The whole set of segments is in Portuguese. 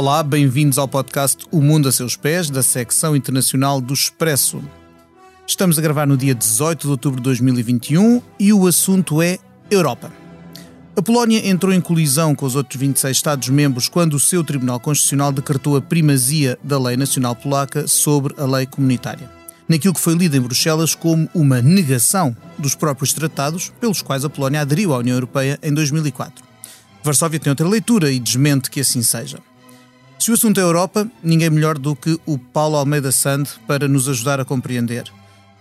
Olá, bem-vindos ao podcast O Mundo a Seus Pés, da secção internacional do Expresso. Estamos a gravar no dia 18 de outubro de 2021 e o assunto é Europa. A Polónia entrou em colisão com os outros 26 Estados-membros quando o seu Tribunal Constitucional decretou a primazia da lei nacional polaca sobre a lei comunitária, naquilo que foi lido em Bruxelas como uma negação dos próprios tratados pelos quais a Polónia aderiu à União Europeia em 2004. Varsóvia tem outra leitura e desmente que assim seja. Se o assunto é Europa, ninguém melhor do que o Paulo Almeida Sand para nos ajudar a compreender.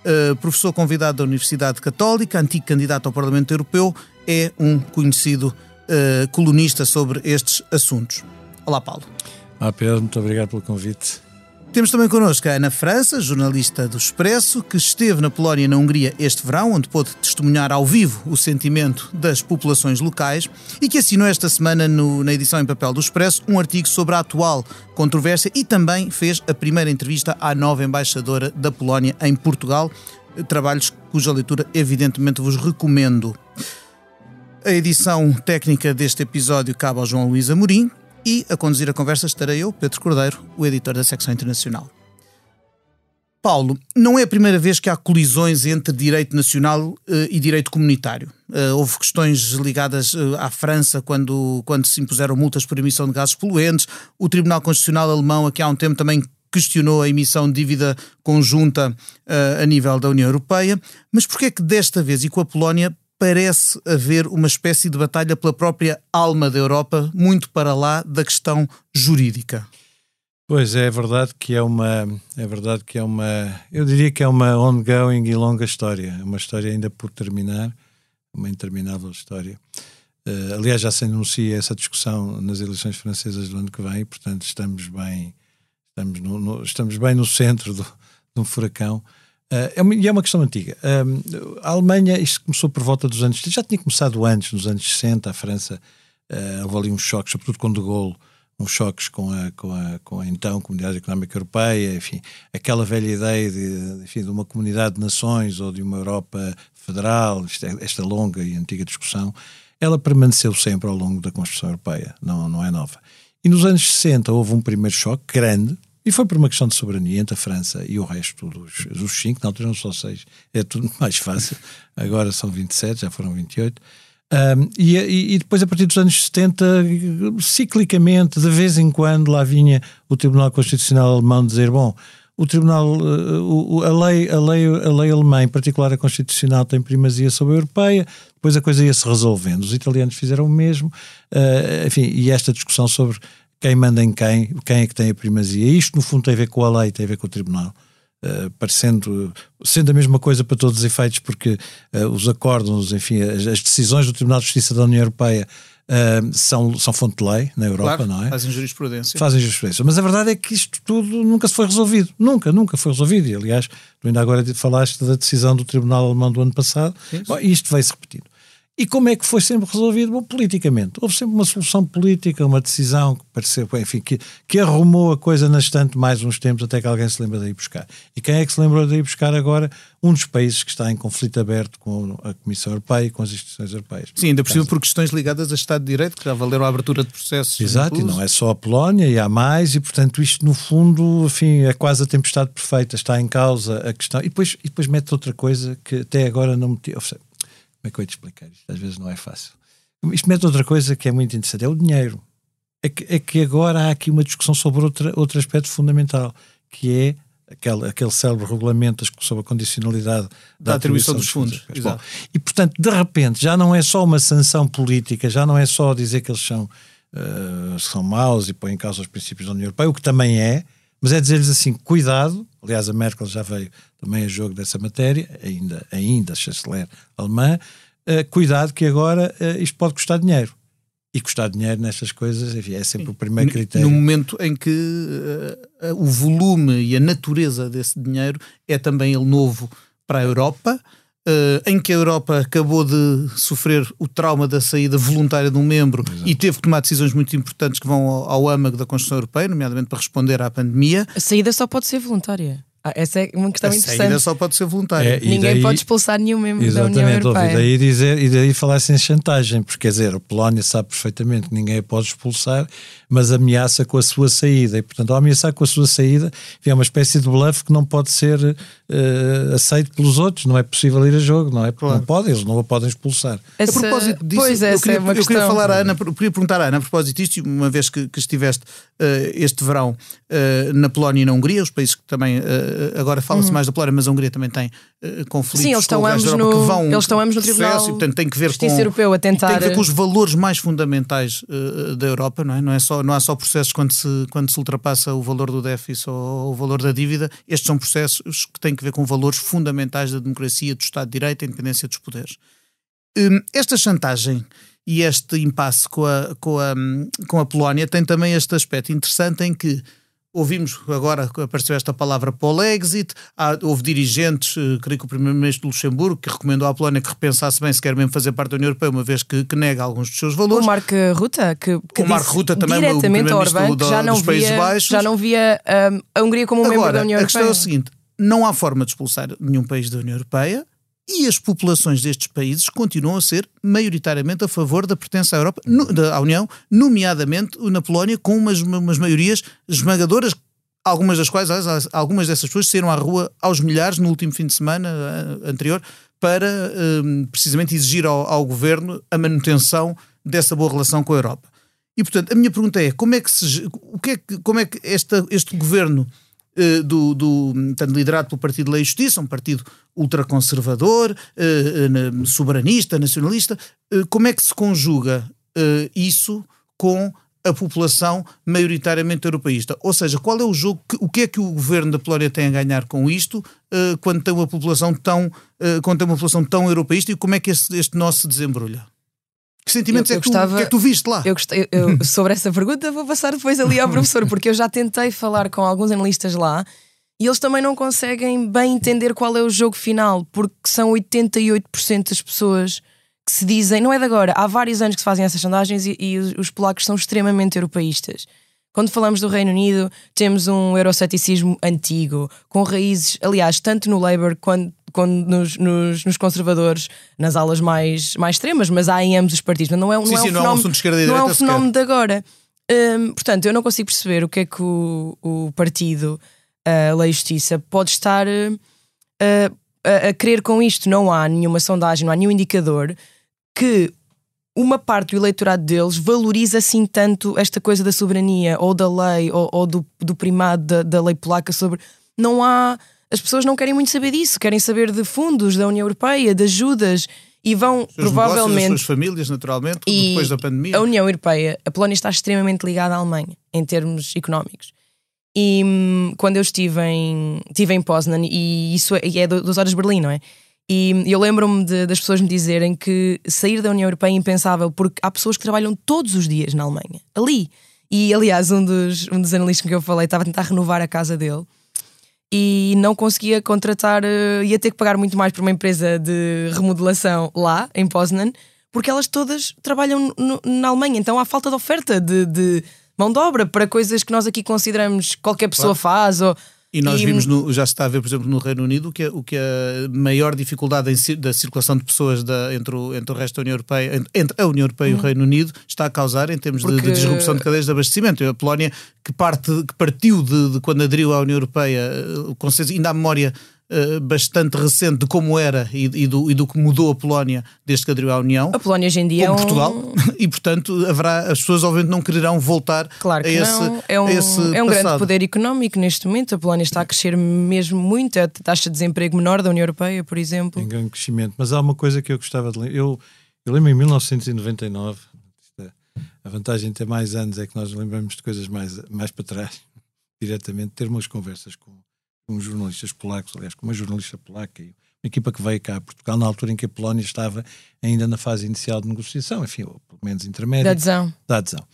Uh, professor convidado da Universidade Católica, antigo candidato ao Parlamento Europeu, é um conhecido uh, colunista sobre estes assuntos. Olá, Paulo. Olá, Pedro, muito obrigado pelo convite. Temos também connosco a Ana França, jornalista do Expresso, que esteve na Polónia e na Hungria este verão, onde pôde testemunhar ao vivo o sentimento das populações locais e que assinou esta semana no, na edição em papel do Expresso um artigo sobre a atual controvérsia e também fez a primeira entrevista à nova embaixadora da Polónia em Portugal, trabalhos cuja leitura evidentemente vos recomendo. A edição técnica deste episódio cabe ao João Luís Amorim, e a conduzir a conversa estarei eu, Pedro Cordeiro, o editor da secção internacional. Paulo, não é a primeira vez que há colisões entre direito nacional uh, e direito comunitário. Uh, houve questões ligadas uh, à França quando, quando se impuseram multas por emissão de gases poluentes. O Tribunal Constitucional Alemão, aqui há um tempo, também questionou a emissão de dívida conjunta a nível da União Europeia. Mas porquê é que desta vez e com a Polónia parece haver uma espécie de batalha pela própria alma da Europa, muito para lá da questão jurídica. Pois é, é verdade que é uma, é verdade que é uma, eu diria que é uma ongoing e longa história, é uma história ainda por terminar, uma interminável história. Uh, aliás, já se anuncia essa discussão nas eleições francesas do ano que vem, portanto estamos bem, estamos, no, no, estamos bem no centro do, de um furacão. Uh, é uma, e é uma questão antiga. Uh, a Alemanha, isto começou por volta dos anos. Já tinha começado antes, nos anos 60. A França uh, houve ali uns choques, sobretudo com De Gaulle, uns choques com a, com a, com a então Comunidade Económica Europeia. Enfim, aquela velha ideia de, enfim, de uma comunidade de nações ou de uma Europa federal, esta, é, esta longa e antiga discussão, ela permaneceu sempre ao longo da construção europeia, não, não é nova. E nos anos 60 houve um primeiro choque grande, e foi por uma questão de soberania entre a França e o resto dos, dos cinco, na altura não só seis, é tudo mais fácil, agora são 27, já foram 28. Um, e, e, depois, a partir dos anos 70, ciclicamente, de vez em quando, lá vinha o Tribunal Constitucional Alemão dizer: bom, o Tribunal, uh, a, lei, a, lei, a lei alemã, em particular a Constitucional, tem primazia sobre a Europeia, depois a coisa ia se resolvendo. Os italianos fizeram o mesmo, uh, enfim, e esta discussão sobre quem manda em quem, quem é que tem a primazia. Isto, no fundo, tem a ver com a lei, tem a ver com o tribunal. Uh, parecendo sendo a mesma coisa para todos os efeitos, porque uh, os acordos, enfim, as, as, decisões do Tribunal de Justiça da União Europeia uh, são, são fonte de lei na Europa, claro, não é? Fazem jurisprudência. Fazem jurisprudência. Mas a verdade é que isto tudo nunca se foi resolvido. Nunca, nunca foi resolvido. E, aliás, tu ainda agora falaste da decisão do Tribunal Alemão do ano passado. Bom, isto vai-se repetindo. E como é que foi sempre resolvido? Bom, politicamente. Houve sempre uma solução política, uma decisão que pareceu, enfim, que, que arrumou a coisa na estante mais uns tempos até que alguém se lembra de ir buscar. E quem é que se lembrou de ir buscar agora? Um dos países que está em conflito aberto com a Comissão Europeia e com as instituições europeias. Sim, ainda por cima por questões ligadas a Estado de Direito, que já valeram a abertura de processos. Exato, incluso. e não é só a Polónia, e há mais, e portanto isto no fundo, enfim, é quase a tempestade perfeita, está em causa a questão. E depois, e depois mete outra coisa que até agora não me como é que eu ia te explicar isto? Às vezes não é fácil. Isto mete outra coisa que é muito interessante, é o dinheiro. É que, é que agora há aqui uma discussão sobre outra, outro aspecto fundamental, que é aquele, aquele célebre regulamento sobre a condicionalidade da, da atribuição, dos fundos. fundos. Bom, e, portanto, de repente, já não é só uma sanção política, já não é só dizer que eles são, uh, são maus e põem em causa os princípios da União Europeia, o que também é, mas é dizer-lhes assim, cuidado, aliás a Merkel já veio também a jogo dessa matéria, ainda, ainda chanceler alemã, uh, cuidado que agora uh, isto pode custar dinheiro. E custar dinheiro nestas coisas, enfim, é sempre o primeiro critério. No momento em que uh, o volume e a natureza desse dinheiro é também ele novo para a Europa, Uh, em que a Europa acabou de sofrer o trauma da saída voluntária de um membro Exato. e teve que tomar decisões muito importantes que vão ao, ao âmago da Constituição Europeia, nomeadamente para responder à pandemia. A saída só pode ser voluntária. Ah, essa é uma questão a interessante. saída só pode ser voluntária. É, Ninguém daí- pode expulsar nenhum membro da União Europeia. e daí dizer e daí falar-se em chantagem, porque quer dizer, a Polónia sabe perfeitamente que ninguém a pode expulsar, mas ameaça com a sua saída, e portanto, ao ameaçar com a sua saída, é uma espécie de bluff que não pode ser eh, aceito pelos outros, não é possível ir a jogo, não é? Porque não pode, eles não a podem expulsar. Essa- A propósito disso, pois, eu, essa queria, é uma eu questão. queria falar à Ana, eu queria perguntar à Ana a propósito disto, uma vez que, que estiveste eh, este verão eh, na Polónia e na Hungria, os países que também, agora fala-se mais da Polónia, mas a Hungria também tem eh, conflitos Sim, eles estão ambos Europa no- que vão eles estão ambos no processo Tribunal e, portanto, tem que ver Justiça com, Europeu a tentar- Tem que ver com os valores mais fundamentais eh, da Europa, não é? Não, é só, não há só processos quando se, quando se ultrapassa o valor do déficit ou o valor da dívida, estes são processos que têm que ver com valores fundamentais da democracia, do Estado de Direito, a independência dos poderes. Hum, esta chantagem e este impasse com a, com, a, hum, com a Polónia tem também este aspecto interessante em que ouvimos agora que apareceu esta palavra Polexit, há, houve dirigentes, eh, creio que o primeiro-ministro do Luxemburgo, que recomendou à Polónia que repensasse bem se quer mesmo fazer parte da União Europeia, uma vez que, que nega alguns dos seus O valores. Marco Ruta, que, que O Marco Rutte também, o diretamente ao primeiro-ministro do- já não dos Países via, Baixos. já não via hum, a Hungria como um membro Agora, da União a questão Europeia. é o seguinte: não há forma de expulsar nenhum país da União Europeia e as populações destes países continuam a ser maioritariamente a favor da pertença à Europa, no- da, União, nomeadamente na Polónia, com umas, umas maiorias esmagadoras, algumas das quais, algumas dessas pessoas saíram à rua aos milhares no último fim de semana eh, anterior para eh, precisamente exigir ao, ao governo a manutenção dessa boa relação com a Europa. E portanto, a minha pergunta é: como é que se, o que é que, como é que esta, este governo eh, do, do liderado pelo Partido Lei e Justiça, um partido ultraconservador, eh, eh, soberanista, nacionalista, como é que se conjuga isso com a população maioritariamente europeísta? Ou seja, qual é o jogo, que- o que é que o governo da Polónia tem a ganhar com isto quando tem uma população tão, quando tem uma população tão europeísta e como é que este, este se desembrulha? Que sentimentos Eu- é, eu que tu, gostava- que é que tu viste lá? Eu gostei, eu- sobre essa pergunta vou passar depois ali ao professor, porque eu já tentei falar com alguns analistas lá e eles também não conseguem bem entender qual é o jogo final, porque são 88% das pessoas que se dizem, não é de agora, há vários anos que se fazem essas sondagens e, e os, os polacos são extremamente europeístas. Quando falamos do Reino Unido, temos um euroceticismo antigo, com raízes, aliás, tanto no Labour quanto, nos, nos, nos conservadores, nas alas mais, mais extremas, mas há em ambos os partidos. Não é, um- Sim, não é sim, um não é um fenómeno- assunto de esquerda e não é um fenómeno de agora. Hum, portanto, eu não consigo perceber o que é que o, o partido, a Lei e Justiça, pode estar uh, a, a querer com isto. Não há nenhuma sondagem, não há nenhum indicador que uma parte do eleitorado deles valoriza assim tanto esta coisa da soberania ou da lei ou, ou do, do primado da, da lei polaca sobre. Não há. As pessoas não querem muito saber disso, querem saber de fundos da União Europeia, de ajudas e vão Os provavelmente. as suas famílias, naturalmente, E depois da pandemia. A União Europeia, a Polónia está extremamente ligada à Alemanha em termos económicos. E hum, quando eu estive em, estive em Poznan, e isso é, e é dos horas de Berlim, não é? E eu lembro-me das pessoas me dizerem que sair da União Europeia é impensável porque há pessoas que trabalham todos os dias na Alemanha, ali. E aliás, um dos, um dos analistas com que eu falei estava a tentar renovar a casa dele e não conseguia contratar, eh, ia ter que pagar muito mais por uma empresa de remodelação lá, em Poznan, porque elas todas trabalham no- na Alemanha, então há falta de oferta de, de mão de obra para coisas que nós aqui consideramos que qualquer pessoa faz. Ou, E nós E- vimos, no- já se está a ver, por exemplo, no Reino Unido, que, é- o que é a maior dificuldade em da circulação de pessoas da- entre, o, entre o resto da União Europeia, entre, entre a União Europeia e o Reino Unido, está a causar em termos de- de, Porque- disrupção de cadeias de abastecimento. A Polónia, que, parte, que partiu de, de quando aderiu à União Europeia, eh, com certeza, ainda há memória eh, bastante recente de como era e, e do, e do que mudou a Polónia desde que aderiu à União. a Polónia hoje em dia Como é um, Portugal, e portanto haverá, as pessoas obviamente não quererão voltar Claro a que esse, não. É um, a esse é um grande poder económico neste momento. A Polónia está a crescer mesmo muito. É a taxa de desemprego menor da União Europeia, por exemplo. em grande crescimento. Mas há uma coisa que eu gostava de lembrar. Eu, eu lembro em 1999, isto é, a vantagem de ter mais anos é que nós lembramos de coisas mais, mais para trás, diretamente, ter umas conversas com, com jornalistas polacos, aliás, com uma jornalista polaca e uma equipa que veio cá a Portugal na altura em que a Polónia estava ainda na fase inicial de negociação, enfim, ou pelo menos intermédia Da adesão. da adesão.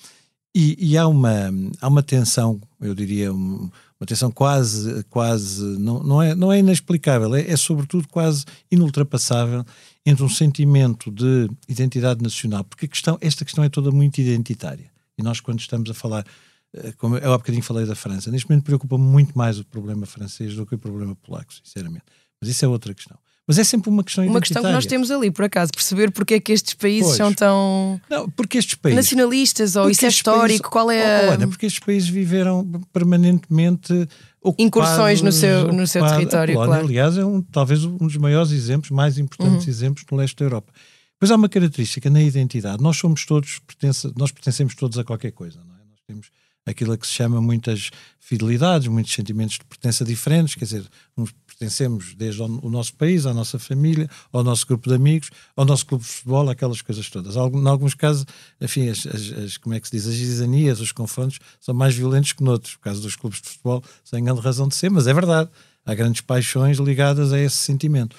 E, e há, uma, há uma tensão, eu diria, um- uma tensão quase, quase não, não, é, não é inexplicável, é, é sobretudo quase inultrapassável entre um sentimento de identidade nacional, porque a questão, esta questão é toda muito identitária. E nós, quando estamos a falar como eu há bocadinho falei da França, neste momento preocupa muito mais o problema francês do que o problema polaco, sinceramente. Mas isso é outra questão. Mas é sempre uma questão Uma questão que nós temos ali, por acaso, perceber porque é que estes países pois. são tão não, porque estes países, nacionalistas, ou isso é histórico, países, qual é a... Olha, porque estes países viveram permanentemente incursões no seu, no seu território, Polónia, claro. Aliás, é um, talvez um dos maiores exemplos, mais importantes uhum. exemplos no leste da Europa. Pois há uma característica na identidade. Nós somos todos, pertence, nós pertencemos todos a qualquer coisa, não é? Nós temos aquilo que se chama muitas fidelidades, muitos sentimentos de pertença diferentes, quer dizer, uns pertencemos desde o nosso país, à nossa família, ao nosso grupo de amigos, ao nosso clube de futebol, aquelas coisas todas. Em alguns casos, enfim, as, as, as como é que se diz, as isanias, os confrontos são mais violentos que noutros. No caso dos clubes de futebol, sem grande razão de ser, mas é verdade. Há grandes paixões ligadas a esse sentimento.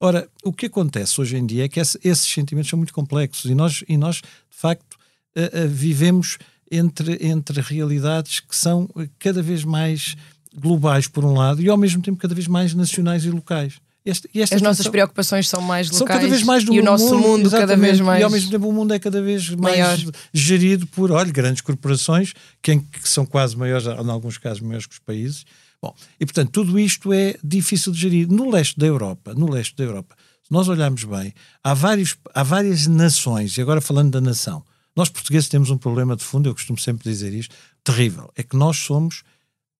Ora, o que acontece hoje em dia é que esse, esses sentimentos são muito complexos e nós, e nós de facto, uh, uh, vivemos entre, entre realidades que são cada vez mais globais, por um lado, e ao mesmo tempo cada vez mais nacionais e locais. Este, e As nossas preocupações são mais locais são cada vez mais do e o nosso mundo, mundo cada vez mais e ao mesmo tempo o mundo é cada vez mais maior. gerido por olha, grandes corporações que, que são quase maiores, em alguns casos maiores que os países Bom, e portanto tudo isto é difícil de gerir. No leste da Europa, no leste da Europa, se nós olharmos bem, há, vários, há várias nações, e agora falando da nação, nós portugueses temos um problema de fundo, eu costumo sempre dizer isto, terrível. É que nós somos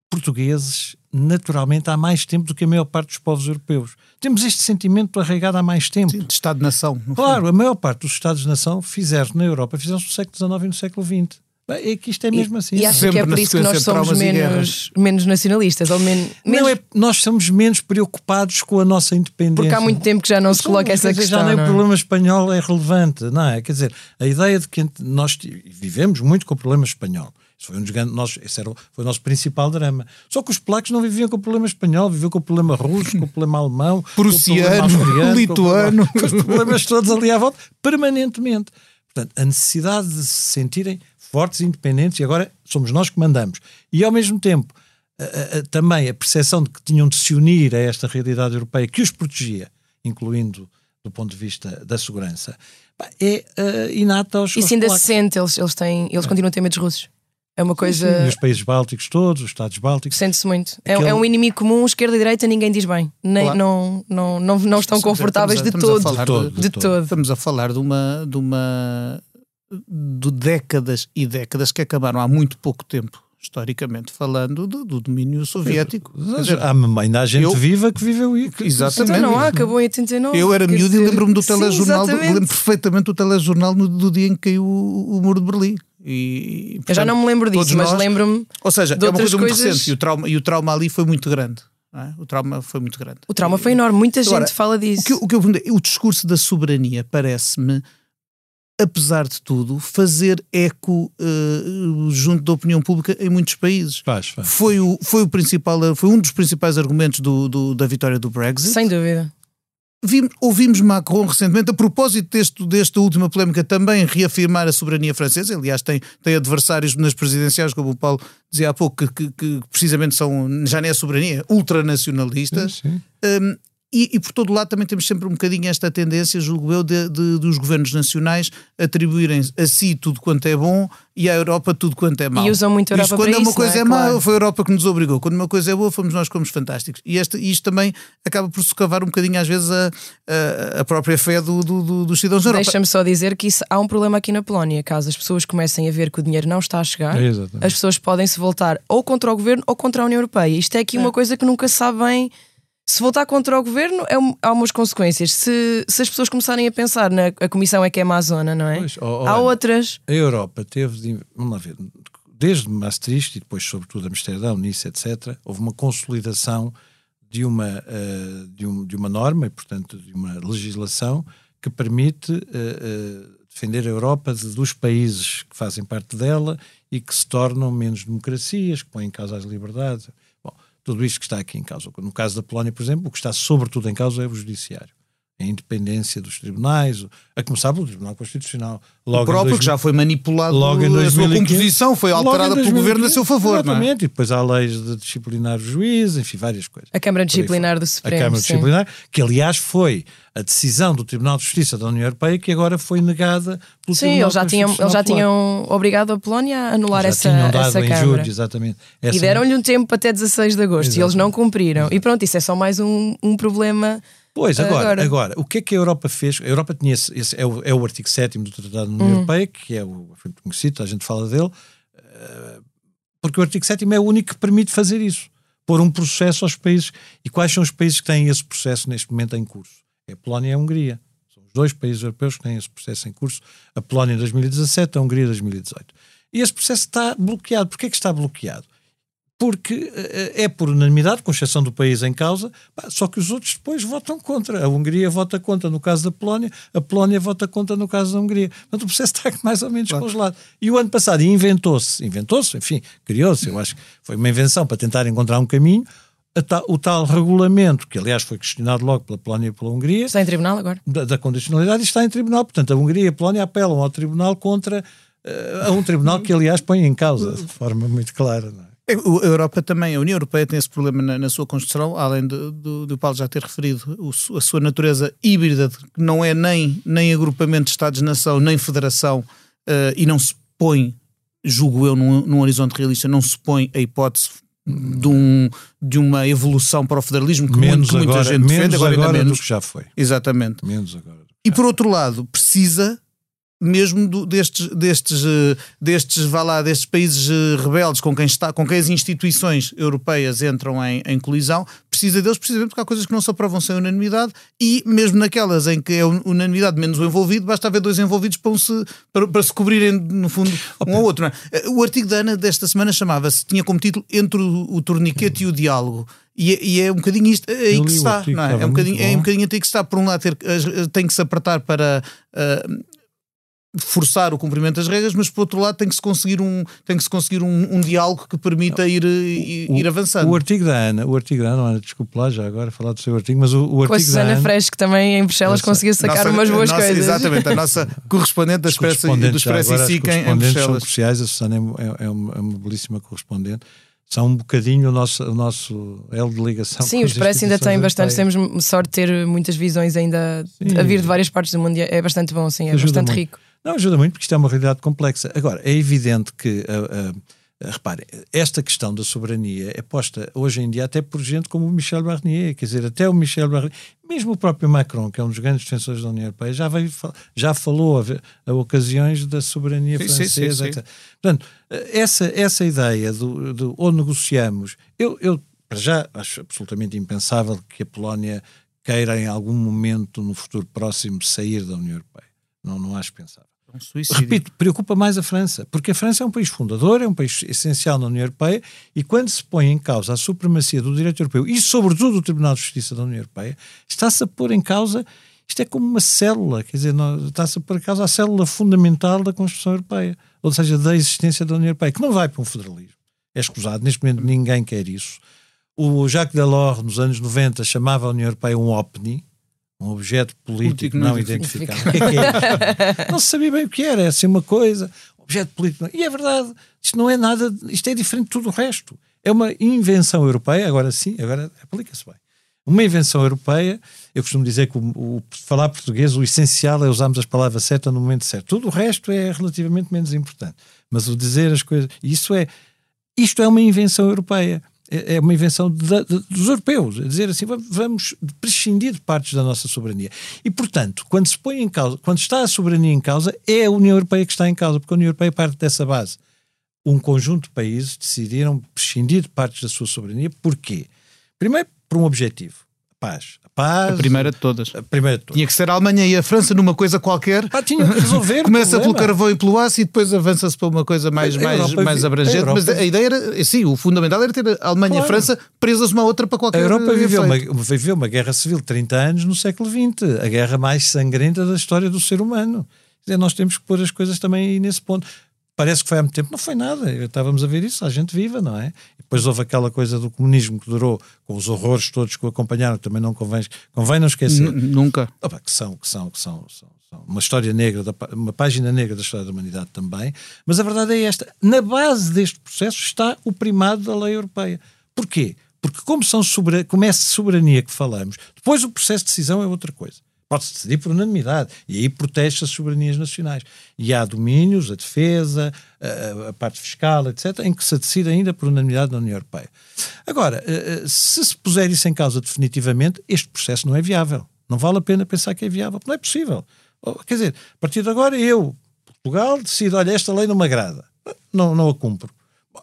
portugueses naturalmente há mais tempo do que a maior parte dos povos europeus. Temos este sentimento arraigado há mais tempo. Sim, de Estado-nação. Claro, fundo. a maior parte dos Estados-nação fizeram na Europa, fizeram-se no século XIX e no século XX. É que isto é mesmo e, assim. E acho que é por isso que nós somos menos, menos nacionalistas. Ou men menos... Não é, nós somos menos preocupados com a nossa independência. Porque há muito tempo que já não se coloca essa dizer, questão. Já nem não é? o problema espanhol é relevante, não é? Quer dizer, a ideia de que nós vivemos muito com o problema espanhol. Isso foi, um dos grandes, nós, esse era, foi o nosso principal drama. Só que os polacos não viviam com o problema espanhol, viviam com o problema russo, com o problema alemão, prussiano, com o problema lituano. Com, com os problemas todos ali à volta, permanentemente. Portanto, a necessidade de se sentirem fortes independentes, e agora somos nós que mandamos. E ao mesmo tempo, a, a, também a percepção de que tinham de se unir a esta realidade europeia que os protegia, incluindo do ponto de vista da segurança, é uh, inata aos Isso ainda se sente, eles, eles, têm, eles é. continuam a ter medo dos russos. É uma coisa. Sim, os países bálticos todos, os Estados bálticos. Sente-se muito. É, Aquele... É, um inimigo comum, esquerda e direita, ninguém diz bem. Nem, não, não, não, não estão confortáveis de, todo. De, todo, de, de todo. Estamos a falar de uma, de uma de décadas e décadas que acabaram há muito pouco tempo historicamente falando, do, do domínio soviético. Dizer, há, ainda há gente eu, viva que viveu isso. Exatamente. Então não há, acabou em 89. Eu era miúdo e lembro-me do telejornal, sim, lembro perfeitamente do telejornal no, do dia em que caiu o, o muro de Berlim. E, portanto, eu já não me lembro disso, mas lembro-me. Ou seja, é uma coisa coisas... muito recente e o, trauma, e o trauma ali foi muito grande. É? O trauma foi muito grande. O trauma foi enorme, muita Agora, gente fala disso. O que, o, que eu, o discurso da soberania parece-me apesar de tudo, fazer eco uh, junto da opinião pública em muitos países. Faz, faz. Foi, o, foi, o principal, foi um dos principais argumentos do, do, da vitória do Brexit. Sem dúvida. Vimos, ouvimos Macron recentemente, a propósito deste, desta última polémica, também reafirmar a soberania francesa. Aliás, tem, tem adversários nas presidenciais, como o Paulo dizia há pouco, que, que, que precisamente são, já nem é soberania, ultranacionalistas. Sim, sim. Um, e, e, por todo lado também temos sempre um bocadinho esta tendência, julgo eu, de, de, dos governos nacionais atribuírem a si tudo quanto é bom e à Europa tudo quanto é mau. E usam muito a Europa quando para uma coisa é, é claro. má, foi a Europa que nos obrigou. Quando uma coisa é boa, fomos nós que fomos fantásticos. E este, isto também acaba por socavar um bocadinho, às vezes, a, a, a própria fé do, do, do, dos cidadãos da Europa. Deixa-me só dizer que isso, há um problema aqui na Polónia. Caso as pessoas comecem a ver que o dinheiro não está a chegar, é as pessoas podem se voltar ou contra o governo ou contra a União Europeia. Isto é aqui é. uma coisa que nunca se sabe bem se voltar contra o governo, é um, há umas consequências. Se, se as pessoas começarem a pensar na a comissão é que é má zona, não é? Pois, oh, oh, há outras. A Europa teve, vamos lá ver, desde Maastricht e depois, sobretudo, Amsterdão, Nice, etc., houve uma consolidação de uma, uh, de, um, de uma norma e, portanto, de uma legislação que permite uh, uh, defender a Europa de, dos países que fazem parte dela e que se tornam menos democracias, que põem em causa as liberdades tudo isto que está aqui em causa. No caso da Polónia, por exemplo, o que está sobretudo em causa é o judiciário. A independência dos tribunais, a começar pelo Tribunal Constitucional. Logo o próprio 2000, que já foi manipulado, logo em 2015, a sua composição foi alterada pelo governo a seu favor. É? Exatamente, é? e depois há leis de disciplinar os juízes, enfim, várias coisas. A Câmara Disciplinar do Supremo. A Câmara sim. Disciplinar, que aliás foi a decisão do Tribunal de Justiça da União Europeia que agora foi negada pelo sim, Tribunal eles já tinham, eles já tinham obrigado a Polónia a anular já essa, tinham dado essa em Câmara. Julho, exatamente. Essa e deram-lhe um tempo até 16 de agosto Exatamente. e eles não cumpriram. E pronto, isso é só mais um, um problema. Pois, agora, Agora. agora. o que é que a Europa fez? A Europa tinha esse, esse- é, o, é o artigo 7 do Tratado da União Europeia, que é o conhecido, a gente fala dele, eh, porque o artigo 7 é o único que permite fazer isso, pôr um processo aos países. E quais são os países que têm esse processo neste momento em curso? É a Polónia e a Hungria. São os dois países europeus que têm esse processo em curso, a Polónia em 2017, a Hungria em 2018. E esse processo está bloqueado. Porquê é que está bloqueado? Porque eh, é por unanimidade, com exceção do país em causa, só que os outros depois votam contra. A Hungria vota contra no caso da Polónia, a Polónia vota contra no caso da Hungria. Portanto, o processo está mais ou menos congelado. E o ano passado inventou-se, inventou-se, enfim, criou-se, eu acho que foi uma invenção para tentar encontrar um caminho, a ta- o tal regulamento, que aliás foi questionado logo pela Polónia e pela Hungria, Está em tribunal agora? da, da condicionalidade e está em tribunal. Portanto, a Hungria e a Polónia apelam ao tribunal contra eh, a um tribunal que, aliás, põe em causa de forma muito clara. Não é? É, A Europa também, a União Europeia tem esse problema na, na sua construção, além do, do, do Paulo já ter referido o a sua natureza híbrida, que não é nem, nem agrupamento de Estados-nação, nem federação, eh, e não se põe, julgo eu, num, num horizonte realista, não se põe a hipótese de, um, de uma evolução para o federalismo que, muito- menos que muita agora, gente menos defende, agora, agora ainda do menos. que já foi. Exatamente. Menos agora. E por outro lado, precisa mesmo do- destes, destes, eh, destes, vá lá, destes países eh, rebeldes com quem, está, com quem as instituições europeias entram em, em colisão, precisa deles precisamente porque há coisas que não se aprovam sem unanimidade e mesmo naquelas em que é un- unanimidade menos o envolvido, basta haver dois envolvidos para, um se, para, para se cobrirem, no fundo, um ao outro. é? Eh, O artigo da Ana desta semana chamava-se, tinha como título Entre o, o torniquete e o diálogo. E é, e é um bocadinho isto aí que está, não é? É um bocadinho, é um bocadinho aí que está, por um lado, ter, tem que se apertar para ah, forçar o cumprimento das regras, mas por outro lado tem que se conseguir um, tem que se conseguir um, um diálogo que permita ir, ir, ir avançando. O artigo da Ana, o artigo da Ana, Ana, desculpe lá já agora falar do seu artigo, mas o, o Com a artigo da Susana Ana, Fresh, que também em Bruxelas conseguiu sacar Nossa- umas boas nossa- coisas. Exatamente, a nossa correspondente da Expresso, do Expresso agora, e SIC em, em correspondentes são Bruxelas. cruciais, a Susana é, é- é uma, é uma belíssima correspondente, são um bocadinho o nosso, o nosso elo de ligação. Sim, o Expresso ainda tem bastante, temos sorte de ter muitas visões ainda Sim. a vir de várias partes do mundo. e É bastante bom, sim, é Ajuda bastante muito. rico. Não, ajuda muito porque isto é uma realidade complexa. Agora, é evidente que, ah, ah, repare, esta questão da soberania é posta hoje em dia até por gente como o Michel Barnier, quer dizer, até o Michel Barnier, mesmo o próprio Macron, que é um dos grandes defensores da União Europeia, já, veio, já falou a, a ocasiões da soberania Sim, francesa, sim, sim. Portanto, essa, essa ideia do, do ou negociamos, eu, eu para já acho absolutamente impensável que a Polónia queira em algum momento no futuro próximo sair da União Europeia. Não, não acho pensável. Um suicídio. Repito, preocupa mais a França, porque a França é um país fundador, é um país essencial na União Europeia, e quando se põe em causa a supremacia do direito europeu e, sobretudo, do Tribunal de Justiça da União Europeia, está-se a pôr em causa, isto é como uma célula, quer dizer, está-se a pôr em causa a célula fundamental da Constituição Europeia, ou seja, da existência da União Europeia, que não vai para um federalismo. É escusado, neste momento ninguém quer isso. O Jacques Delors, nos anos 90, chamava a União Europeia um OPNI, um objeto político Político não não identificado. O que é é não se sabia bem o que era, é assim uma coisa, objeto político. E é verdade, isto não é nada, isto é diferente de tudo o resto. É uma invenção europeia, agora sim, agora aplica-se bem. Uma invenção europeia, eu costumo dizer que o, o- falar português, o essencial é usarmos as palavras certas no momento certo. Tudo o resto é relativamente menos importante. Mas o dizer as coisas, isso é, isto é uma invenção europeia. É é uma invenção da- de- dos europeus. É dizer assim, vamos- vamos prescindir de partes da nossa soberania. E, portanto, quando se põe em causa, quando está a soberania em causa, é a União Europeia que está em causa, porque a União Europeia parte dessa base. Um conjunto de países decidiram prescindir de partes da sua soberania. Porquê? Primeiro, por um objetivo. Paz. Paz. A primeira de todas. a primeira de todas. Tinha que ser a Alemanha e a França numa coisa qualquer. Pá, tinham que resolver. Começa pelo carvão e pelo aço e depois avança-se para uma coisa mais, mais, Europa mais abrangente. a Mas a ideia era, sim, o fundamental era ter a Alemanha e a Claro. França presas uma à outra para qualquer A Europa viveu uma, viveu uma guerra civil de 30 anos no século XX, a guerra mais sangrenta da história do ser humano. Quer dizer, nós temos que pôr as coisas também aí nesse ponto. Parece que foi há muito tempo. Não foi nada. Estávamos a ver isso, a gente viva, não é? E depois houve aquela coisa do comunismo que durou, com os horrores todos que o acompanharam, também não convém, convém não esquecer. Nunca. Opa, que são, que são, que são, são, são uma história negra, da, uma página negra da história da humanidade também. Mas a verdade é esta: na base deste processo está o primado da lei europeia. Porquê? Porque, como, são sobre, como é soberania que falamos, depois o processo de decisão é outra coisa. Pode-se decidir por unanimidade e aí protege as soberanias nacionais. E há domínios, a defesa, a, a, parte fiscal, etc., em que se decide ainda por unanimidade na União Europeia. Agora, eh, eh, se se puser isso em causa definitivamente, este processo não é viável. Não vale a pena pensar que é viável, não é possível. Quer dizer, a partir de agora eu, Portugal, decido, olha, esta lei não me agrada, não, não a cumpro.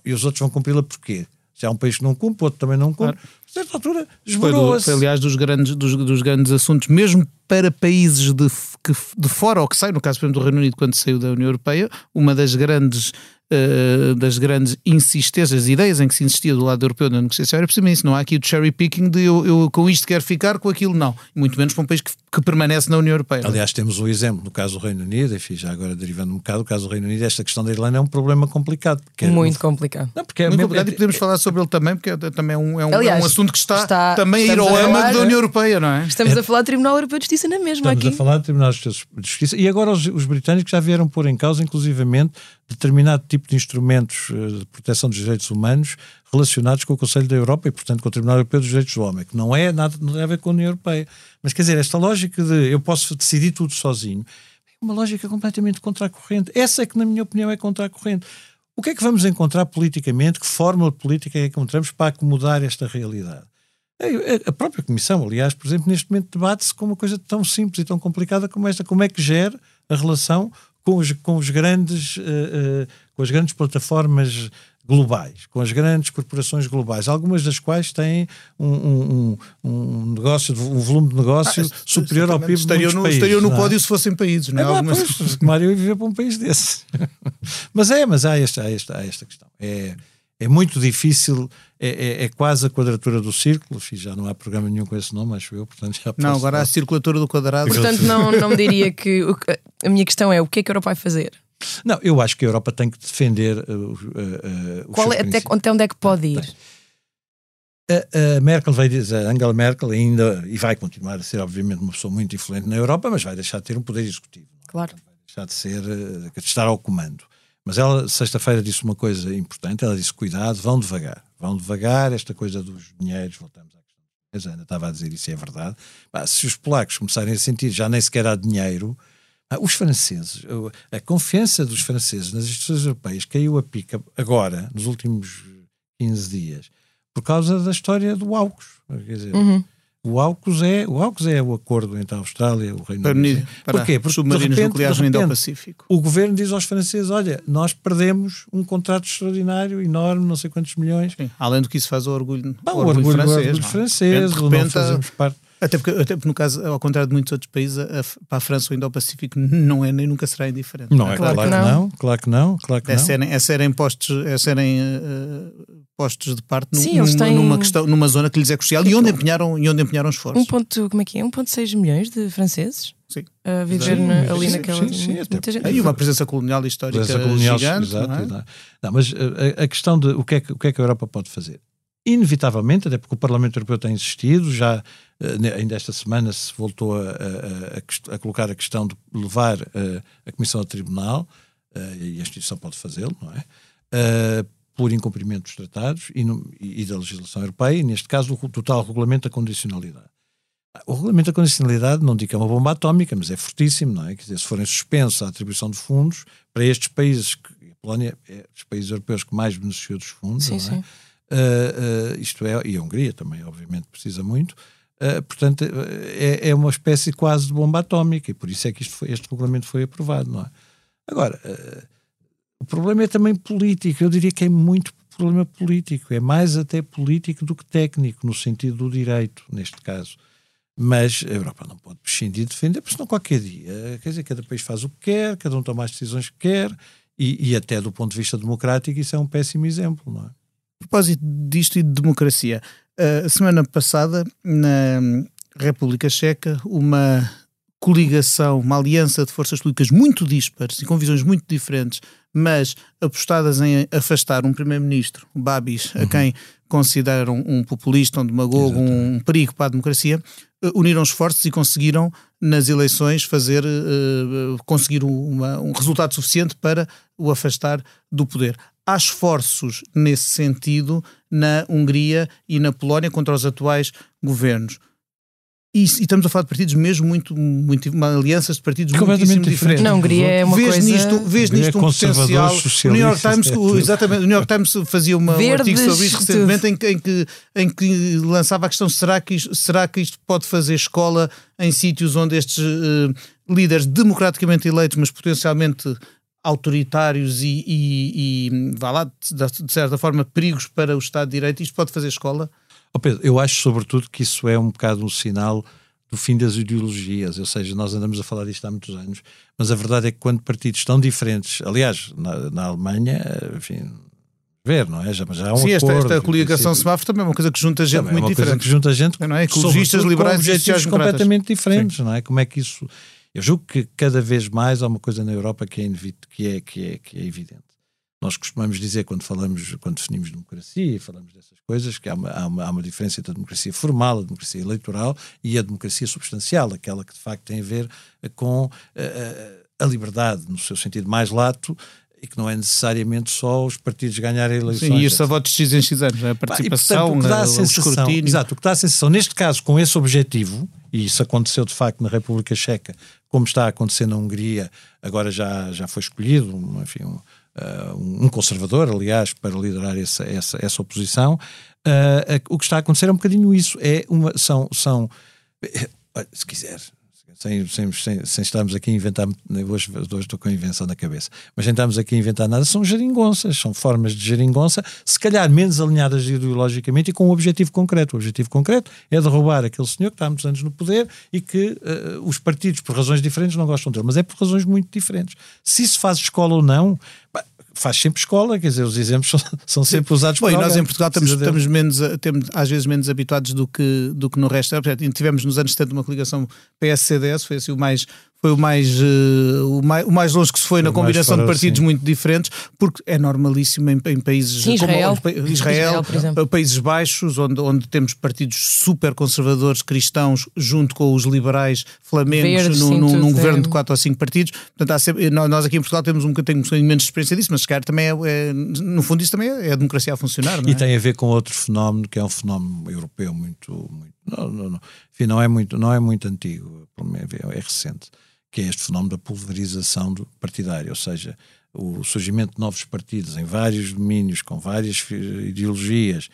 E os outros vão cumpri-la porquê? Se há um país que não cumpre, outro também não cumpre. Claro. Certa altura, esmorou Foi, aliás, dos grandes, dos, dos, grandes assuntos, mesmo para países de, que, de fora, ou que saem, no caso, por exemplo, do Reino Unido, quando saiu da União Europeia, uma das grandes uh, das grandes insistências, ideias em que se insistia do lado europeu na negociação era precisamente isso. Não há aqui o cherry picking de eu, eu com isto quero ficar, com aquilo não. Muito menos para um país que, que permanece na União Europeia. Aliás, temos um exemplo no caso do Reino Unido, enfim, já agora derivando um bocado, o caso do Reino Unido, esta questão da Irlanda é um problema complicado. É Muito complicado. Não, porque é Muito complicado é, e podemos é, falar sobre ele também, porque é, também é um, é um, Aliás, é um assunto que está, está também a ir ao âmago da União Europeia, não é? Estamos a falar do Tribunal Europeu de Justiça na mesma Estamos aqui. a falar do Tribunal de Justiça e agora os, os britânicos já vieram pôr em causa, inclusivamente, determinado tipo de instrumentos eh, de proteção dos direitos humanos relacionados com o Conselho da Europa e, portanto, com o Tribunal Europeu dos Direitos do Homem, que não é nada não tem a ver com a União Europeia. Mas quer dizer, esta lógica de eu posso decidir tudo sozinho é uma lógica completamente contracorrente. Essa é que, na minha opinião, é contracorrente. O que é que vamos encontrar politicamente? Que fórmula política é que encontramos para acomodar esta realidade? A própria Comissão, aliás, por exemplo, neste momento debate-se com uma coisa tão simples e tão complicada como esta: como é que gera a relação com os, com os grandes, uh, uh, com as grandes plataformas globais, com as grandes corporações globais, algumas das quais têm um, um, um negócio, um volume de negócio ah, superior ao PIB estariam no, países, estariam no é? pódio se fossem países, não é? é Algumas... pois, Mário ia viver para um país desse. mas é, mas há esta, há esta, há esta questão. É, é muito difícil, é, é, é, quase a quadratura do círculo, já não há programa nenhum com esse nome, acho eu, portanto já Não, agora há a circulatura do quadrado. Portanto, não, não me diria que. A minha questão é o que é que a Europa vai fazer? Não, eu acho que a Europa tem que defender uh, uh, Qual é, até, até onde é que pode ir? A, a, Merkel vai dizer, a Angela Merkel ainda, e vai continuar a ser, obviamente, uma pessoa muito influente na Europa, mas vai deixar de ter um poder executivo. Claro. Vai deixar de ser, de estar ao comando. Mas ela, sexta-feira, disse uma coisa importante. Ela disse: cuidado, vão devagar. Vão devagar, esta coisa dos dinheiros, voltamos à questão dos Ana estava a dizer isso, é verdade. se os polacos começarem a sentir já nem sequer há dinheiro, os franceses, a confiança dos franceses nas instituições europeias caiu a pica agora, nos últimos 15 dias, por causa da história do AUKUS. Quer dizer, uhum. O AUKUS é o AUKUS é o acordo entre a Austrália e o Reino Unido. Porquê? Porque submarinos repente, nucleares no Indo-Pacífico. O governo diz aos franceses: olha, nós perdemos um contrato extraordinário, enorme, não sei quantos milhões. Sim. Além do que isso faz o orgulho, Bom, o orgulho, francês. O orgulho francês, de repente, não fazemos parte. Até porque, até porque, no caso, ao contrário de muitos outros países, a, para a França o Indo-Pacífico não é nem nunca será indiferente. Não, é claro, claro que, não. não. claro que não, claro que é não. Serem, é serem postos, é serem uh, postos de parte Sim, numa, têm... numa, questão, numa zona que lhes é crucial e onde empenharam, e onde empenharam esforços. Um ponto, como é que é? 1.6 milhões de franceses? Sim. A viver sim, na, ali sim, naquela. Sim, sim, muita gente. E uma presença colonial histórica presença colonial, gigante. Exato, não, é? não, mas a, a, questão de o que, é que, o que é que a Europa pode fazer? Inevitavelmente, até porque o Parlamento Europeu tem insistido, já eh, ainda esta semana se voltou a, a, a, colocar a questão de levar uh, a Comissão ao Tribunal, uh, e a instituição pode fazê-lo, não é? Por incumprimento dos tratados e, no, e, da legislação europeia, e neste caso o total regulamento da condicionalidade. O regulamento da condicionalidade não diz que é uma bomba atómica, mas é fortíssimo, não é? Quer dizer, se forem suspensa a atribuição de fundos para estes países, que, a Polónia é dos países europeus que mais beneficiou dos fundos, sim, não é? Uh, uh, isto é, e a Hungria também, obviamente, precisa muito, Uh, portanto, é, é, uma espécie quase de bomba atómica e por isso é que foi, este regulamento foi aprovado, não é? Agora, uh, o problema é também político, eu diria que é muito problema político, é mais até político do que técnico, no sentido do direito, neste caso. Mas a Europa não pode prescindir de defender, porque senão qualquer dia, quer dizer, cada país faz o que quer, cada um toma as decisões que quer, e, e até do ponto de vista democrático isso é um péssimo exemplo, não é? A propósito disto e de democracia, a semana passada, na República Checa, uma coligação, uma aliança de forças políticas muito dispares e com visões muito diferentes, mas apostadas em afastar um primeiro-ministro, Babis, uhum. a quem consideram um populista, um demagogo, um perigo para a democracia, uniram esforços e conseguiram nas eleições fazer uh, conseguir uma, um resultado suficiente para o afastar do poder. Há esforços nesse sentido na Hungria e na Polónia contra os atuais governos. E, e, estamos a falar de partidos mesmo muito, muito uma alianças de partidos muito diferentes. Na Hungria é uma vês coisa... Nisto, vês é nisto um potencial. O New York Times, é exatamente, o New York Times fazia uma, um artigo sobre isto recentemente em, em, que, em que lançava a questão: será que, isto, será que isto pode fazer escola em sítios onde estes uh, líderes democraticamente eleitos, mas potencialmente autoritários e, e, e vá lá, de, de certa forma, perigos para o Estado de Direito, isto pode fazer escola? Oh Pedro, eu acho sobretudo que isso é um bocado um sinal do fim das ideologias, ou seja, nós andamos a falar disto há muitos anos, mas a verdade é que quando partidos tão diferentes, aliás, na, na Alemanha, enfim, ver, não é? Já, já há um Sim, esta, acordo, esta coligação semáforo também é uma coisa que junta gente muito é uma diferente. Coisa que junta gente, não é? Ecologistas, liberais e objetivos completamente diferentes, Sim. não é? Como é que isso... Eu julgo que cada vez mais há uma coisa na Europa que é, que é, que é, que é evidente. Nós costumamos dizer, quando falamos, quando definimos democracia e falamos dessas coisas, que há uma, há, uma, há uma diferença entre a democracia formal, a democracia eleitoral e a democracia substancial, aquela que de facto tem a ver com uh, a liberdade, no seu sentido mais lato, e que não é necessariamente só os partidos ganharem eleições. Sim, e este a votos de X em X anos, a participação, e, portanto, o que dá a sensação, escrutínio. Exato, o que dá a sensação, neste caso, com esse objetivo, e isso aconteceu de facto na República Checa, como está a acontecer na Hungria, agora já, já foi escolhido, enfim, um, uh, um conservador, aliás, para liderar essa, essa, essa oposição. Uh, o que está a acontecer é um bocadinho isso. É uma, são, são se quiser, sem, sem, sem, sem estarmos aqui a inventar, hoje, hoje estou com a invenção na cabeça, mas sem estarmos aqui a inventar nada, são geringonças, são formas de geringonça, se calhar menos alinhadas ideologicamente e com um objetivo concreto. O objetivo concreto é derrubar aquele senhor que está há muitos anos no poder e que uh, os partidos, por razões diferentes, não gostam dele, mas é por razões muito diferentes. Se isso faz escola ou não, faz sempre escola, quer dizer, os exemplos são, são sempre usados Bom, por e nós em Portugal estamos, estamos menos, temos, às vezes menos habituados do que, do que no resto. Tivemos nos anos 70 uma coligação PS-CDS, foi assim o mais foi o mais, uh, o mais, o mais longe que se foi, foi na combinação de partidos sim. muito diferentes, porque é normalíssimo em, em países sim, Israel, como Israel, Israel Países Baixos, onde, onde temos partidos super conservadores cristãos junto com os liberais flamengos num, num, num governo de quatro ou cinco partidos. Portanto, sempre, nós aqui em Portugal temos um bocadinho, um menos experiência disso, mas se calhar também é, é, no fundo isso também é, é a democracia a funcionar. É? E tem a ver com outro fenómeno que é um fenómeno europeu muito, muito não, não, não, enfim, não é muito, não é muito antigo, é recente que é este fenómeno da pulverização partidária, ou seja, o surgimento de novos partidos em vários domínios, com várias ideologias,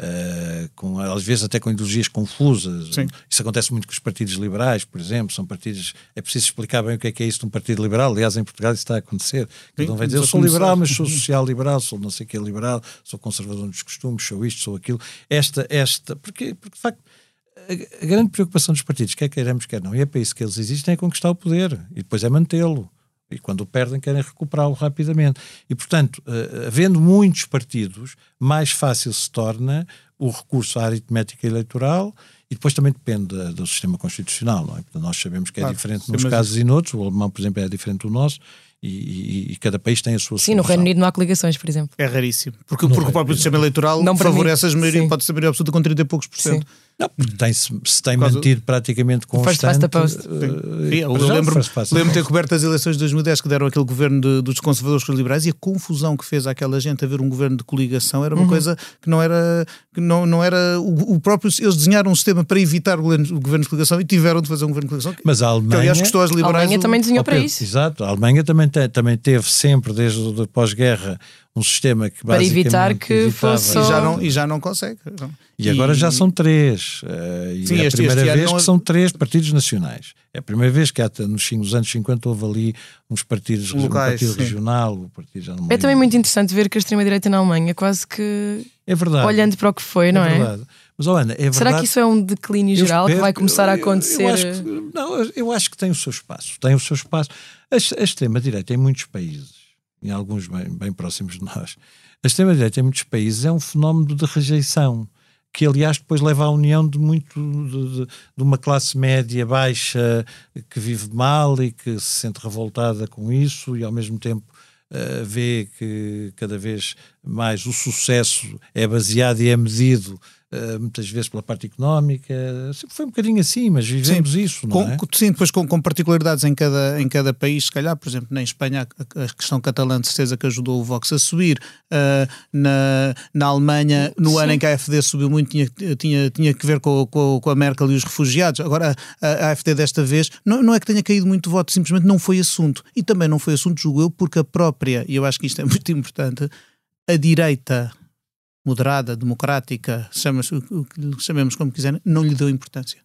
uh, com, às vezes até com ideologias confusas. Sim. Isso acontece muito com os partidos liberais, por exemplo, são partidos. É preciso explicar bem o que é que é isso de um partido liberal. Aliás, em Portugal isso está a acontecer. Cada um vai dizer, eu sou liberal, mas sou social-liberal, sou não sei o que é liberal, sou conservador dos costumes, sou isto, sou aquilo. Esta, esta, porque, porque de facto a grande preocupação dos partidos, quer queiramos, quer não, e é para isso que eles existem, é conquistar o poder e depois é mantê-lo. E quando o perdem, querem recuperá-lo rapidamente. E, portanto, uh, havendo muitos partidos, mais fácil se torna o recurso à aritmética eleitoral e depois também depende do sistema constitucional. Não é? Portanto, nós sabemos que é claro, diferente nos casos e noutros. O alemão, por exemplo, é diferente do nosso. E, e, e, cada país tem a sua Sim, solução. no Reino Unido não há coligações, por exemplo. É raríssimo. Porque, porque o próprio sistema eleitoral não favorece as maioria, pode ser maioria absoluta com 30 e poucos por cento. Sim. Não, porque tem, se, se tem mantido praticamente constante. First past post. Uh, eu lembro-me lembro ter coberto as eleições de 2010 que deram aquele governo de, dos conservadores com os liberais e a confusão que fez aquela gente a ver um governo de coligação era uma uhum. coisa que não era. Que não, não era o, o, próprio. Eles desenharam um sistema para evitar o governo, o governo de coligação e tiveram de fazer um governo de coligação. Mas a Alemanha. Que, aliás, custou liberais. A Alemanha também desenhou para isso. Exato. A Alemanha também, te, também teve sempre, desde o pós-guerra, um sistema que para evitar que fosse e já não e já não consegue e, e agora já são três uh, e sim, é a este, primeira este vez que são três partidos nacionais é a primeira vez que há, nos, nos anos 50 houve ali uns partidos Locais, um partido sim. regional o partido é também muito interessante ver que a extrema direita na Alemanha quase que é verdade olhando para o que foi não é, é? Mas, Ana, é verdade, Será que isso é um declínio geral espero, que vai começar a acontecer? Eu, eu, acho que, não, eu acho que tem o seu espaço. Tem o seu espaço. A, a extrema-direita em muitos países, em alguns bem, bem próximos de nós, a extrema-direita em muitos países é um fenómeno de rejeição que aliás depois leva à união de muito de, de, de, uma classe média baixa que vive mal e que se sente revoltada com isso e ao mesmo tempo uh, vê que cada vez mais o sucesso é baseado e é medido Uh, muitas vezes pela parte económica, sempre foi um bocadinho assim, mas vivemos sim, isso, não com, é? Sim, depois com, com, particularidades em cada, em cada país, se calhar, por exemplo, na Espanha a, a questão catalã de certeza que ajudou o Vox a subir, uh, na, na Alemanha, no sim. ano em que a AfD subiu muito, tinha, tinha, tinha que ver com, com, com a Merkel e os refugiados, agora a, a AfD desta vez, não, não é que tenha caído muito voto, simplesmente não foi assunto, e também não foi assunto, julgo eu, porque a própria, e eu acho que isto é muito importante, a direita moderada, democrática, chamemos, chamemos como quiserem, não lhe deu importância.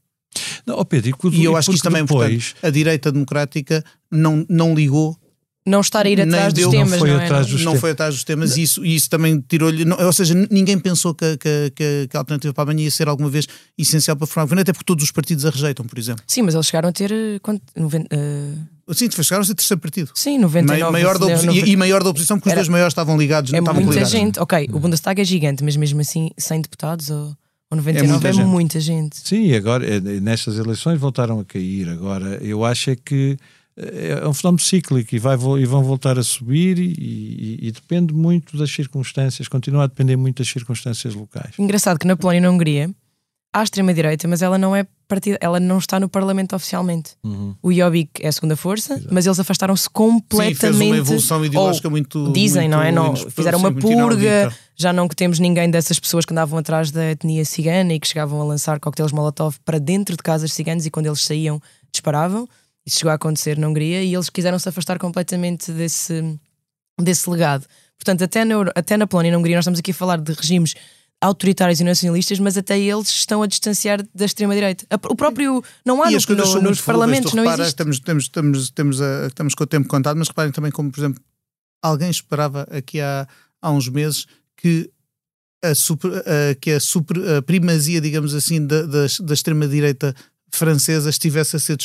Não, oh Pedro, e, e eu acho que isto também depois... é importante. A direita democrática não, não ligou não estar a ir atrás dos temas, não, foi não, é? atrás dos não foi atrás dos temas e isso, isso também tirou-lhe. Ou seja, ninguém pensou que, que, que, que, a alternativa para amanhã ia ser alguma vez essencial para formar governo, até porque todos os partidos a rejeitam, por exemplo. Sim, mas eles chegaram a ter. Uh, Sim, chegaram a ser terceiro partido. Sim, 99. Maior da e, e, maior da oposição, porque Era, os dois maiores estavam ligados. É estavam muita ligados. gente. Ok, o Bundestag é gigante, mas mesmo assim, 100 deputados ou. Ou 99 é muita, é gente. muita gente. Sim, agora é, nestas eleições voltaram a cair. Agora, eu acho é que é um fenómeno cíclico e, vai, e vão voltar a subir e, e, e, depende muito das circunstâncias, continua a depender muito das circunstâncias locais. Engraçado que na Polónia e na Hungria há extrema-direita, mas ela não é partida, ela não está no Parlamento oficialmente. Uhum. O Jobbik é a segunda força, Exato. mas eles afastaram-se completamente. Sim, fez uma evolução ideológica ou, muito. Dizem, muito, não é? Não, fizeram uma purga, já não que temos ninguém dessas pessoas que andavam atrás da etnia cigana e que chegavam a lançar coquetéis Molotov para dentro de casas ciganas e quando eles saíam disparavam. Isso chegou a acontecer na Hungria e eles quiseram se afastar completamente desse, desse legado. Portanto, até na, até na Polónia e na Hungria, nós estamos aqui a falar de regimes autoritários e nacionalistas, mas até eles estão a distanciar da extrema-direita. O próprio. Não há no, no, nos parlamentos, não existe. Estamos, temos, temos, temos, a, estamos com o tempo contado, mas reparem também como, por exemplo, alguém esperava aqui há, há uns meses que a, super, a, que a, super, a primazia, digamos assim, da, da, da extrema-direita francesa estivesse a ser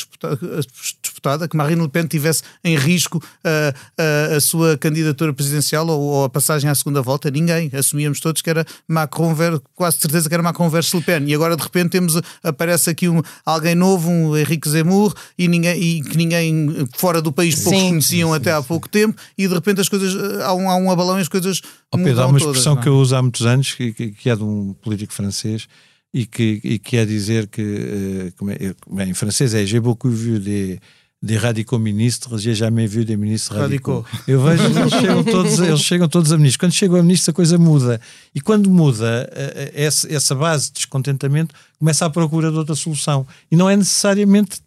disputada, que Marine Le Pen tivesse em risco a, a, a sua candidatura presidencial ou, ou, a passagem à segunda volta. Ninguém. Assumíamos todos que era Macron, quase certeza que era Macron versus Le Pen. E agora de repente temos, aparece aqui um, alguém novo, um Henrique Zemmour, e, ninguém, e que ninguém fora do país poucos sim, conheciam sim, até sim. há pouco tempo, e de repente as coisas, há um, há um abalão e as coisas. Oh, Pedro, há uma expressão todas, é? que eu uso há muitos anos, que, que é de um político francês e que, e quer dizer que, uh, como é, bem, em francês é J'ai beaucoup vu des, des radicaux ministres, j'ai jamais vu des ministres radicaux. Eu vejo eles chegam, todos, eles chegam todos a ministros. Quando chegam a ministros, a coisa muda. E quando muda uh, essa, essa base de descontentamento, começa a procura de outra solução. E não é necessariamente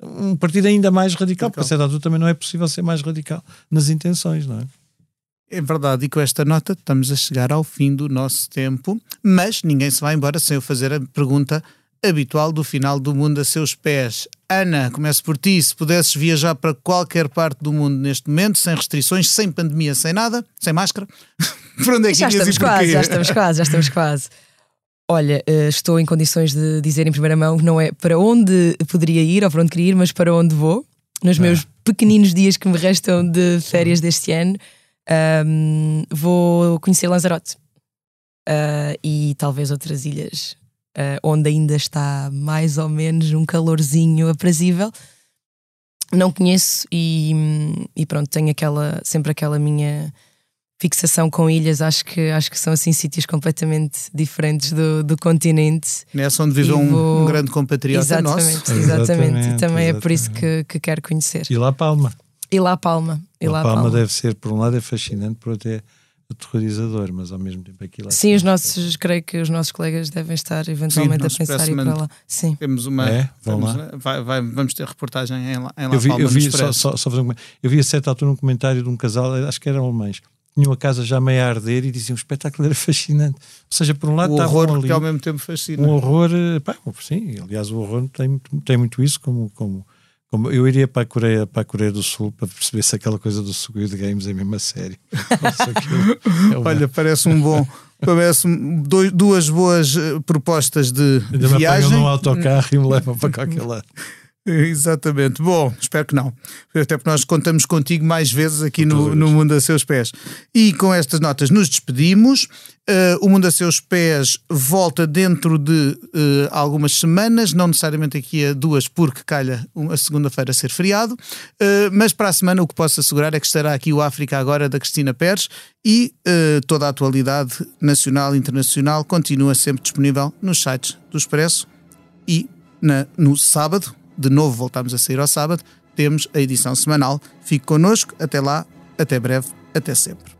um partido ainda mais radical, radical. porque a certa altura também não é possível ser mais radical nas intenções, não é? É verdade, e com esta nota estamos a chegar ao fim do nosso tempo, mas ninguém se vai embora sem eu fazer a pergunta habitual do final do mundo a seus pés. Ana, começo por ti. Se pudesses viajar para qualquer parte do mundo neste momento, sem restrições, sem pandemia, sem nada, sem máscara, para onde é que já estamos quase, já estamos quase, já estamos quase. Olha, eh, estou em condições de dizer em primeira mão que não é para onde poderia ir ou para onde queria ir, mas para onde vou. Nos meus ah. pequeninos dias que me restam de férias deste ano, um, vou conhecer Lanzarote uh, e talvez outras ilhas uh, onde ainda está mais ou menos um calorzinho aprazível. Não conheço e, e pronto, tenho aquela, sempre aquela minha fixação com ilhas, acho que, acho que são assim sítios completamente diferentes do, do continente. Nessa onde vive um, vou... um, grande compatriota exatamente, nosso. Exatamente, exatamente. E também exatamente. é por isso que, que quero conhecer. E lá Palma. E lá Palma. E lá Palma, Palma deve ser, por um lado, é fascinante, por outro é aterrorizador, mas ao mesmo tempo aquilo é Sim, os nossos, creio que os nossos colegas devem estar eventualmente Sim, a pensar ir para lá. Sim. Temos uma. É, vamos, lá. Vai, vai, vamos ter reportagem em, em lá eu vi, Palma. Eu vi, só, só, só um, eu vi a certa altura um comentário de um casal, acho que eram alemães, tinham a casa já meio a arder e diziam o espetáculo era fascinante. Ou seja, por um lado, o horror ali, que ao mesmo tempo fascina. Um horror, eh, pá, sim, aliás, o horror tem, tem muito isso como como eu iria para a, Coreia, para a Coreia do Sul para perceber se aquela coisa do Squid Games é mesmo a sério. é uma... Olha, parece um bom. Parece dois, duas boas uh, propostas de Ainda viagem. Me num autocarro e me levam para qualquer lado. Exatamente. Bom, espero que não. Até porque nós contamos contigo mais vezes aqui no, no Mundo a Seus Pés. E com estas notas nos despedimos. Uh, o Mundo a Seus Pés volta dentro de uh, algumas semanas, não necessariamente aqui a duas, porque calha a segunda-feira ser feriado. Uh, mas para a semana o que posso assegurar é que estará aqui o África Agora da Cristina Pérez e toda a atualidade nacional e internacional continua sempre disponível nos sites do Expresso e na, no sábado de novo voltamos a sair ao sábado, temos a edição semanal. Fique connosco, até lá, até breve, até sempre.